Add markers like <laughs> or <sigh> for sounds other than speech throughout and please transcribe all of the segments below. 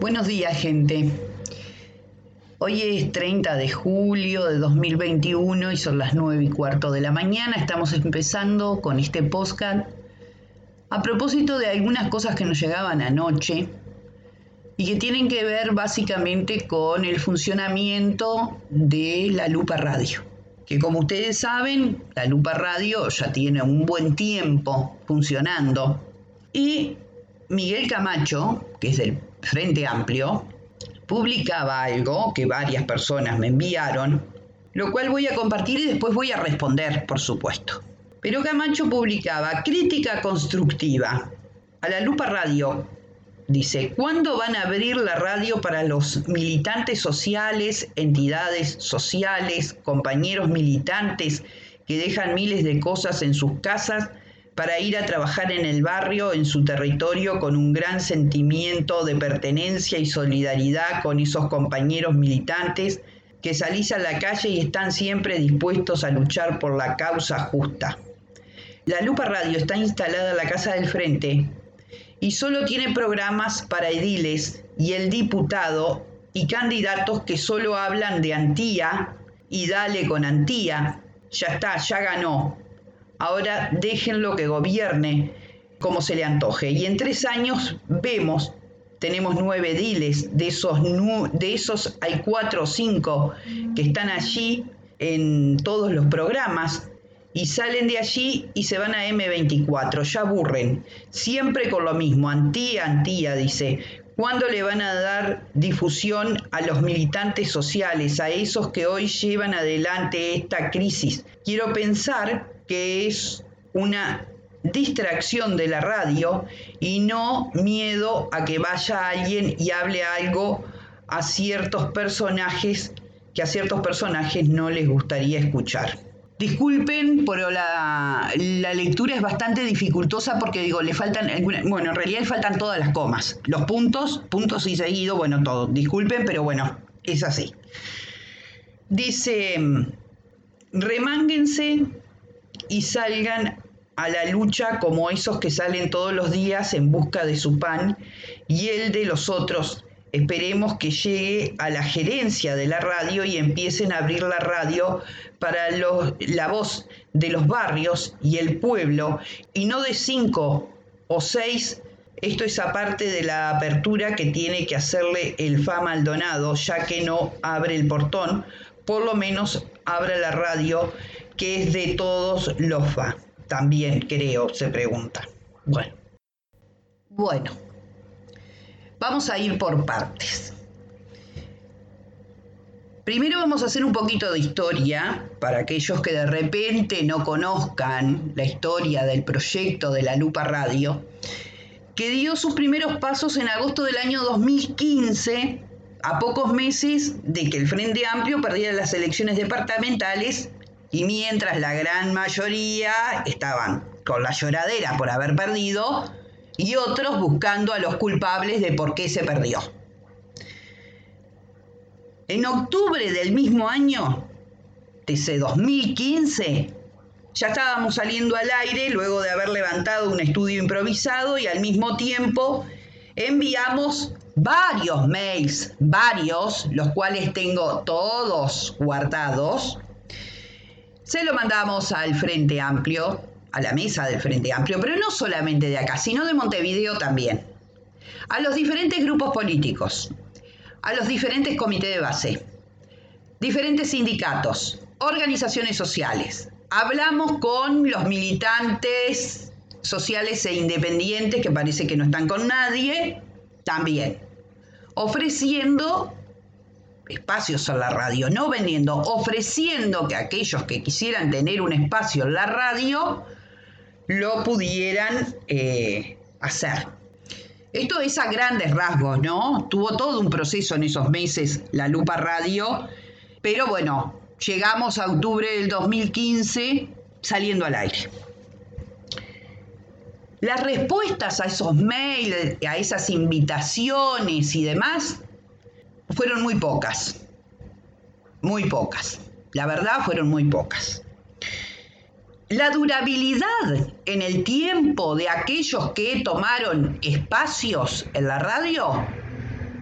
Buenos días, gente. Hoy es 30 de julio de 2021 y son las 9 y cuarto de la mañana. Estamos empezando con este podcast a propósito de algunas cosas que nos llegaban anoche y que tienen que ver básicamente con el funcionamiento de la Lupa Radio. Que como ustedes saben, la Lupa Radio ya tiene un buen tiempo funcionando y Miguel Camacho, que es del Frente Amplio, publicaba algo que varias personas me enviaron, lo cual voy a compartir y después voy a responder, por supuesto. Pero Camacho publicaba crítica constructiva a la Lupa Radio. Dice, ¿cuándo van a abrir la radio para los militantes sociales, entidades sociales, compañeros militantes que dejan miles de cosas en sus casas para ir a trabajar en el barrio, en su territorio, con un gran sentimiento de pertenencia y solidaridad con esos compañeros militantes que salís a la calle y están siempre dispuestos a luchar por la causa justa. La Lupa Radio está instalada en la Casa del Frente y solo tiene programas para ediles y el diputado y candidatos que solo hablan de Antía y dale con Antía. Ya está, ya ganó. Ahora déjenlo que gobierne como se le antoje. Y en tres años vemos, tenemos nueve diles, de esos, de esos hay cuatro o cinco que están allí en todos los programas y salen de allí y se van a M24, ya aburren, siempre con lo mismo, antía, antía, dice. ¿Cuándo le van a dar difusión a los militantes sociales, a esos que hoy llevan adelante esta crisis? Quiero pensar que es una distracción de la radio y no miedo a que vaya alguien y hable algo a ciertos personajes que a ciertos personajes no les gustaría escuchar. Disculpen, pero la, lectura es bastante dificultosa porque digo, le faltan bueno, en realidad le faltan todas las comas, los puntos, puntos y seguido, bueno, todo. Disculpen, pero bueno, es así. Dice, remánguense y salgan a la lucha como esos que salen todos los días en busca de su pan y el de los otros. Esperemos que llegue a la gerencia de la radio y empiecen a abrir la radio para la voz de los barrios y el pueblo y no de cinco o seis. Esto es aparte de la apertura que tiene que hacerle el FA Maldonado, ya que no abre el portón, por lo menos abra la radio que es de todos los fa. También creo, se pregunta. Bueno. Bueno. Vamos a ir por partes. Primero vamos a hacer un poquito de historia para aquellos que de repente no conozcan la historia del proyecto de la Lupa Radio, que dio sus primeros pasos en agosto del año 2015, a pocos meses de que el Frente Amplio perdiera las elecciones departamentales y mientras la gran mayoría estaban con la lloradera por haber perdido y otros buscando a los culpables de por qué se perdió. En octubre del mismo año, de ese 2015, ya estábamos saliendo al aire luego de haber levantado un estudio improvisado y al mismo tiempo enviamos varios mails, varios, los cuales tengo todos guardados, se lo mandamos al Frente Amplio, a la mesa del Frente Amplio, pero no solamente de acá, sino de Montevideo también. A los diferentes grupos políticos, a los diferentes comités de base, diferentes sindicatos, organizaciones sociales. Hablamos con los militantes sociales e independientes que parece que no están con nadie, también, ofreciendo espacios en la radio, no vendiendo, ofreciendo que aquellos que quisieran tener un espacio en la radio lo pudieran eh, hacer. Esto es a grandes rasgos, ¿no? Tuvo todo un proceso en esos meses la Lupa Radio, pero bueno, llegamos a octubre del 2015 saliendo al aire. Las respuestas a esos mails, a esas invitaciones y demás, fueron muy pocas, muy pocas. La verdad fueron muy pocas. La durabilidad en el tiempo de aquellos que tomaron espacios en la radio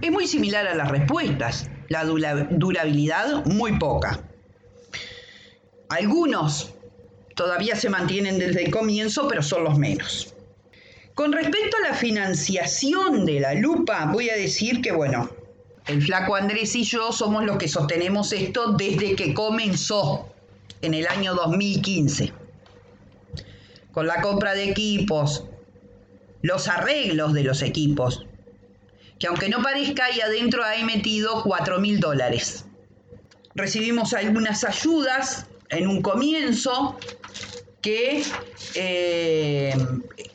es muy similar a las respuestas. La durabilidad muy poca. Algunos todavía se mantienen desde el comienzo, pero son los menos. Con respecto a la financiación de la lupa, voy a decir que, bueno, el flaco Andrés y yo somos los que sostenemos esto desde que comenzó en el año 2015. Con la compra de equipos, los arreglos de los equipos, que aunque no parezca, ahí adentro hay metido 4 mil dólares. Recibimos algunas ayudas en un comienzo que eh,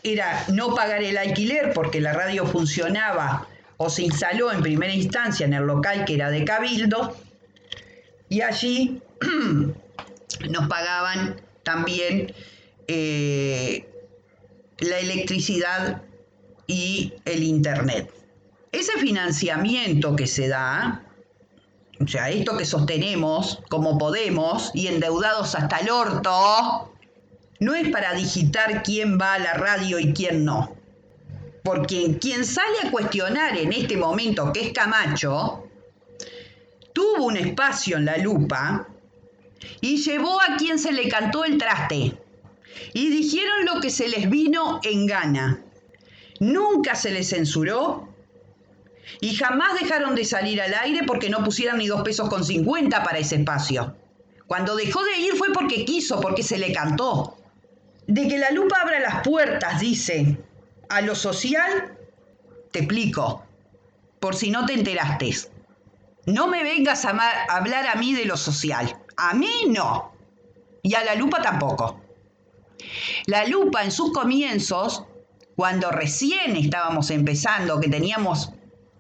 era no pagar el alquiler porque la radio funcionaba o se instaló en primera instancia en el local que era de Cabildo y allí <clears throat> nos pagaban también eh, la electricidad y el internet. Ese financiamiento que se da, o sea, esto que sostenemos como podemos y endeudados hasta el orto, no es para digitar quién va a la radio y quién no. Porque quien sale a cuestionar en este momento, que es Camacho, tuvo un espacio en la lupa y llevó a quien se le cantó el traste. Y dijeron lo que se les vino en gana. Nunca se les censuró y jamás dejaron de salir al aire porque no pusieran ni dos pesos con cincuenta para ese espacio. Cuando dejó de ir fue porque quiso, porque se le cantó. De que la lupa abra las puertas, dice, a lo social, te explico, por si no te enteraste. No me vengas a hablar a mí de lo social. A mí no. Y a la lupa tampoco. La lupa en sus comienzos, cuando recién estábamos empezando, que teníamos,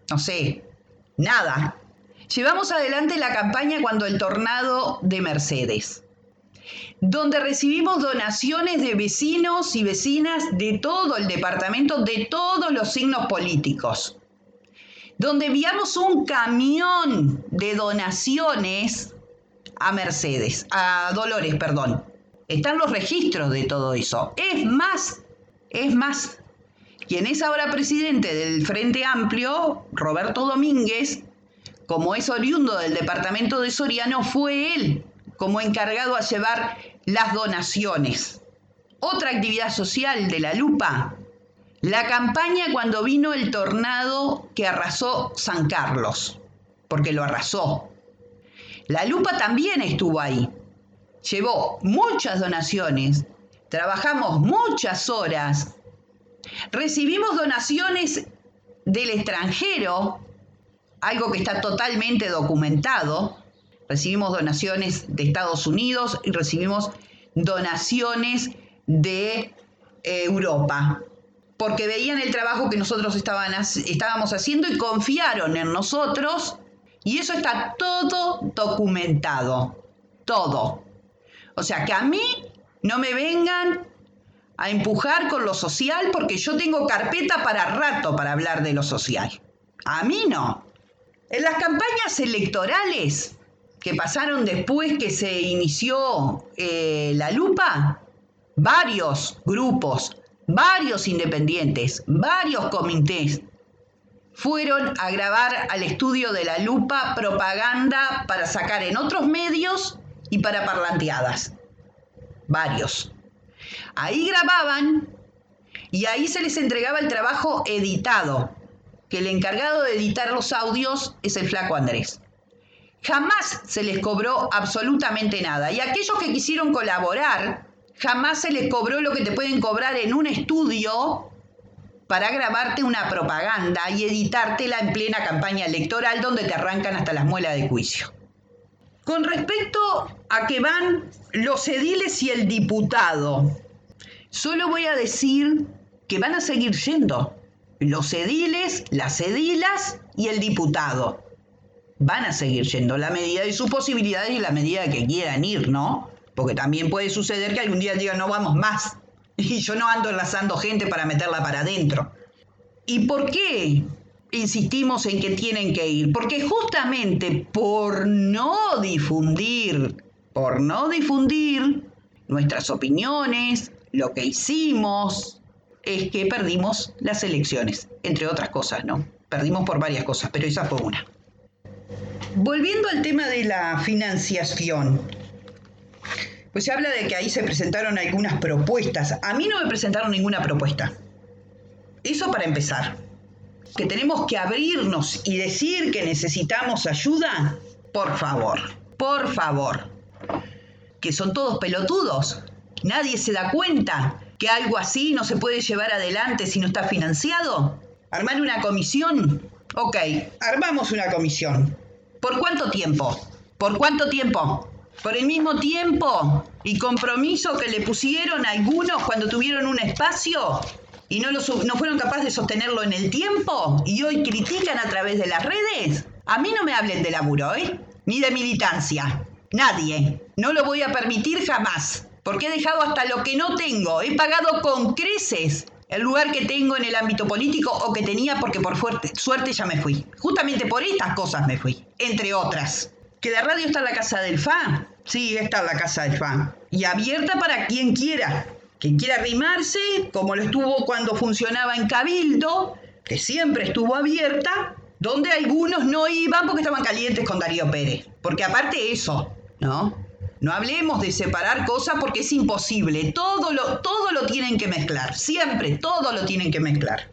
no sé, nada, llevamos adelante la campaña cuando el tornado de Mercedes donde recibimos donaciones de vecinos y vecinas de todo el departamento, de todos los signos políticos, donde enviamos un camión de donaciones a Mercedes, a Dolores, perdón. Están los registros de todo eso. Es más, es más, quien es ahora presidente del Frente Amplio, Roberto Domínguez, como es oriundo del departamento de Soriano, fue él como encargado a llevar las donaciones. Otra actividad social de la lupa, la campaña cuando vino el tornado que arrasó San Carlos, porque lo arrasó. La lupa también estuvo ahí. Llevó muchas donaciones, trabajamos muchas horas, recibimos donaciones del extranjero, algo que está totalmente documentado, Recibimos donaciones de Estados Unidos y recibimos donaciones de eh, Europa, porque veían el trabajo que nosotros estábamos haciendo y confiaron en nosotros, y eso está todo documentado, todo. O sea, que a mí no me vengan a empujar con lo social porque yo tengo carpeta para rato para hablar de lo social. A mí no. En las campañas electorales que pasaron después que se inició eh, la lupa, varios grupos, varios independientes, varios comités fueron a grabar al estudio de la lupa propaganda para sacar en otros medios y para parlanteadas. Varios. Ahí grababan y ahí se les entregaba el trabajo editado, que el encargado de editar los audios es el flaco Andrés jamás se les cobró absolutamente nada. Y aquellos que quisieron colaborar, jamás se les cobró lo que te pueden cobrar en un estudio para grabarte una propaganda y editártela en plena campaña electoral donde te arrancan hasta las muelas de juicio. Con respecto a que van los ediles y el diputado, solo voy a decir que van a seguir yendo los ediles, las edilas y el diputado van a seguir yendo la medida de sus posibilidades y la medida que quieran ir, ¿no? Porque también puede suceder que algún día digan, no vamos más. <laughs> Y yo no ando enlazando gente para meterla para adentro. ¿Y por qué insistimos en que tienen que ir? Porque justamente por no difundir, por no difundir nuestras opiniones, lo que hicimos, es que perdimos las elecciones, entre otras cosas, ¿no? Perdimos por varias cosas, pero esa fue una. Volviendo al tema de la financiación, pues se habla de que ahí se presentaron algunas propuestas. A mí no me presentaron ninguna propuesta. Eso para empezar. Que tenemos que abrirnos y decir que necesitamos ayuda, por favor, por favor. Que son todos pelotudos. Nadie se da cuenta que algo así no se puede llevar adelante si no está financiado. Armar una comisión. Ok, armamos una comisión. ¿Por cuánto tiempo? ¿Por cuánto tiempo? Por el mismo tiempo y compromiso que le pusieron algunos cuando tuvieron un espacio y no, lo, no fueron capaces de sostenerlo en el tiempo y hoy critican a través de las redes. A mí no me hablen de laburo, ¿eh? Ni de militancia. Nadie. No lo voy a permitir jamás. Porque he dejado hasta lo que no tengo. He pagado con creces el lugar que tengo en el ámbito político o que tenía porque por suerte ya me fui. Justamente por estas cosas me fui, entre otras. ¿Que la radio está la casa del FA? Sí, está la casa del FA. Y abierta para quien quiera. Quien quiera arrimarse, como lo estuvo cuando funcionaba en Cabildo, que siempre estuvo abierta, donde algunos no iban porque estaban calientes con Darío Pérez. Porque aparte eso, ¿no? No hablemos de separar cosas porque es imposible. Todo lo, todo lo tienen que mezclar. Siempre, todo lo tienen que mezclar.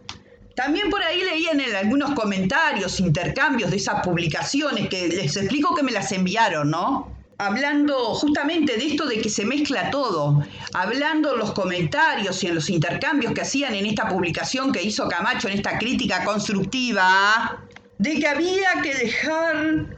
También por ahí leían en algunos comentarios, intercambios de esas publicaciones que les explico que me las enviaron, ¿no? Hablando justamente de esto de que se mezcla todo, hablando en los comentarios y en los intercambios que hacían en esta publicación que hizo Camacho, en esta crítica constructiva, de que había que dejar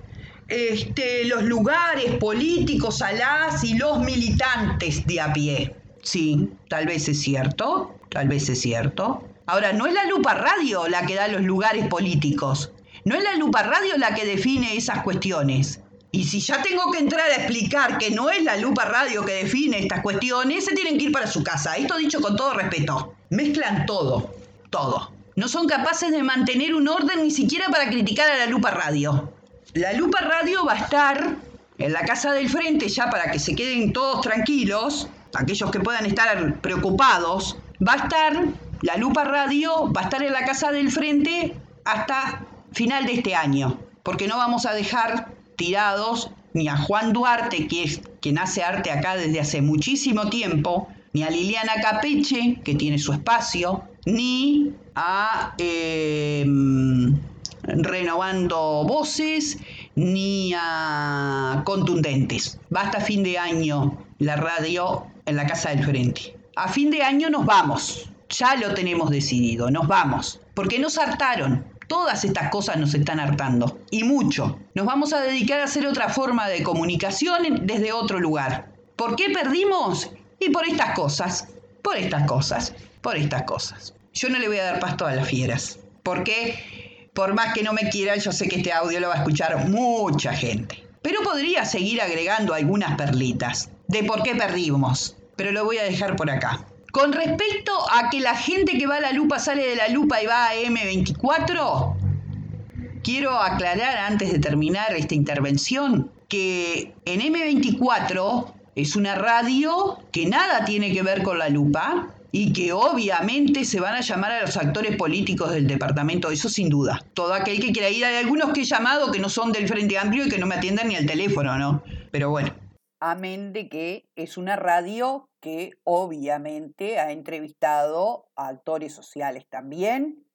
este, los lugares políticos a las y los militantes de a pie. Sí, tal vez es cierto, tal vez es cierto. Ahora, no es la Lupa Radio la que da los lugares políticos, no es la Lupa Radio la que define esas cuestiones. Y si ya tengo que entrar a explicar que no es la Lupa Radio que define estas cuestiones, se tienen que ir para su casa. Esto dicho con todo respeto. Mezclan todo, todo. No son capaces de mantener un orden ni siquiera para criticar a la Lupa Radio. La Lupa Radio va a estar en la casa del frente ya para que se queden todos tranquilos, aquellos que puedan estar preocupados. Va a estar, la Lupa Radio va a estar en la casa del frente hasta final de este año, porque no vamos a dejar tirados ni a Juan Duarte, que es quien hace arte acá desde hace muchísimo tiempo, ni a Liliana Capeche, que tiene su espacio, ni a eh, renovando voces ni a contundentes. Va hasta fin de año la radio en la casa del frente. A fin de año nos vamos. Ya lo tenemos decidido, nos vamos. Porque nos hartaron. Todas estas cosas nos están hartando. Y mucho. Nos vamos a dedicar a hacer otra forma de comunicación desde otro lugar. ¿Por qué perdimos? Y por estas cosas. Por estas cosas. Por estas cosas. Yo no le voy a dar pasto a las fieras. Porque por más que no me quieran, yo sé que este audio lo va a escuchar mucha gente. Pero podría seguir agregando algunas perlitas de por qué perdimos, pero lo voy a dejar por acá. Con respecto a que la gente que va a la lupa sale de la lupa y va a M24, quiero aclarar antes de terminar esta intervención que en M24 es una radio que nada tiene que ver con la lupa, y que obviamente se van a llamar a los actores políticos del departamento, eso sin duda. Todo aquel que quiera ir, hay algunos que he llamado que no son del Frente Amplio y que no me atienden ni al teléfono, ¿no? Pero bueno. Amén de que es una radio que obviamente ha entrevistado a actores sociales también,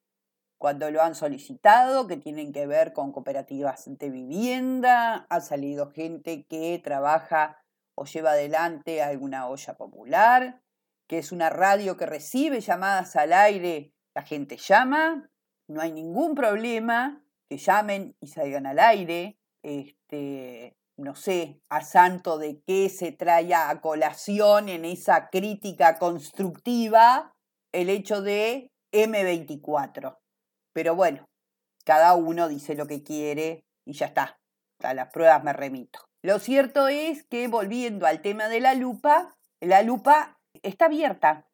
cuando lo han solicitado, que tienen que ver con cooperativas de vivienda, ha salido gente que trabaja o lleva adelante alguna olla popular, que es una radio que recibe llamadas al aire, la gente llama, no hay ningún problema, que llamen y salgan al aire. Este, no sé, a santo de qué se trae a colación en esa crítica constructiva el hecho de M24. Pero bueno, cada uno dice lo que quiere y ya está. A las pruebas me remito. Lo cierto es que volviendo al tema de la lupa, la lupa está abierta.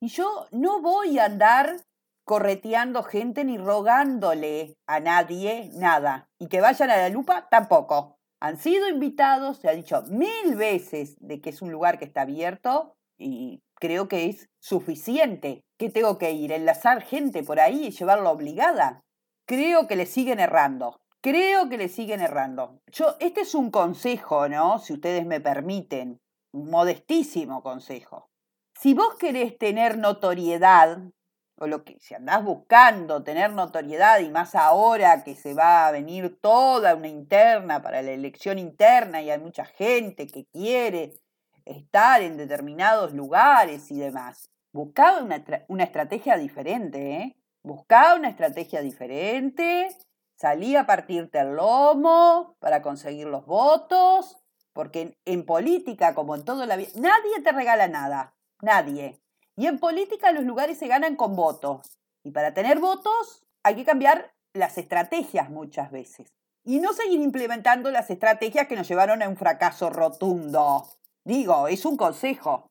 Y yo no voy a andar correteando gente ni rogándole a nadie nada. Y que vayan a la lupa tampoco. Han sido invitados, se ha dicho mil veces de que es un lugar que está abierto y creo que es suficiente. ¿Qué tengo que ir? ¿Enlazar gente por ahí y llevarla obligada? creo que le siguen errando. Creo que le siguen errando. Yo, este es un consejo, ¿no? Si ustedes me permiten, un modestísimo consejo. Si vos querés tener notoriedad, o lo que si andás buscando tener notoriedad y más ahora que se va a venir toda una interna para la elección interna y hay mucha gente que quiere estar en determinados lugares y demás. Buscaba una, una estrategia diferente, ¿eh? Buscaba una estrategia diferente, salí a partirte el lomo para conseguir los votos, porque en, política, como en toda la vida, nadie te regala nada, nadie. Y en política los lugares se ganan con votos. Y para tener votos hay que cambiar las estrategias muchas veces. Y no seguir implementando las estrategias que nos llevaron a un fracaso rotundo. Digo, es un consejo.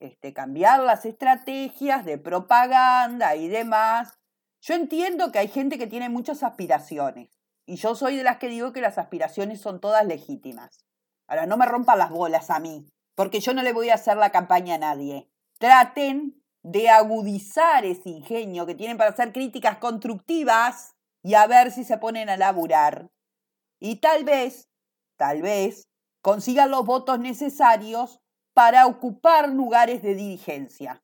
Este, cambiar las estrategias de propaganda y demás. Yo entiendo que hay gente que tiene muchas aspiraciones. Y yo soy de las que digo que las aspiraciones son todas legítimas. Ahora, no me rompan las bolas a mí, porque yo no le voy a hacer la campaña a nadie. Traten de agudizar ese ingenio que tienen para hacer críticas constructivas y a ver si se ponen a laburar. Y tal vez, tal vez, consigan los votos necesarios para ocupar lugares de dirigencia.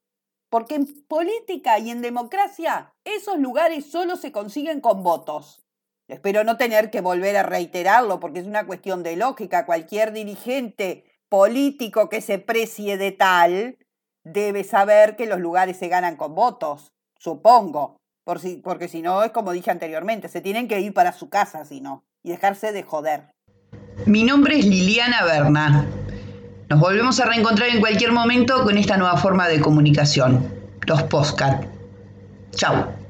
Porque en política y en democracia esos lugares solo se consiguen con votos. Espero no tener que volver a reiterarlo porque es una cuestión de lógica. Cualquier dirigente político que se precie de tal debe saber que los lugares se ganan con votos, supongo. Por si, porque si no, es como dije anteriormente, se tienen que ir para su casa, si no, y dejarse de joder. Mi nombre es Liliana Berna. Nos volvemos a reencontrar en cualquier momento con esta nueva forma de comunicación, los postcat. Chao.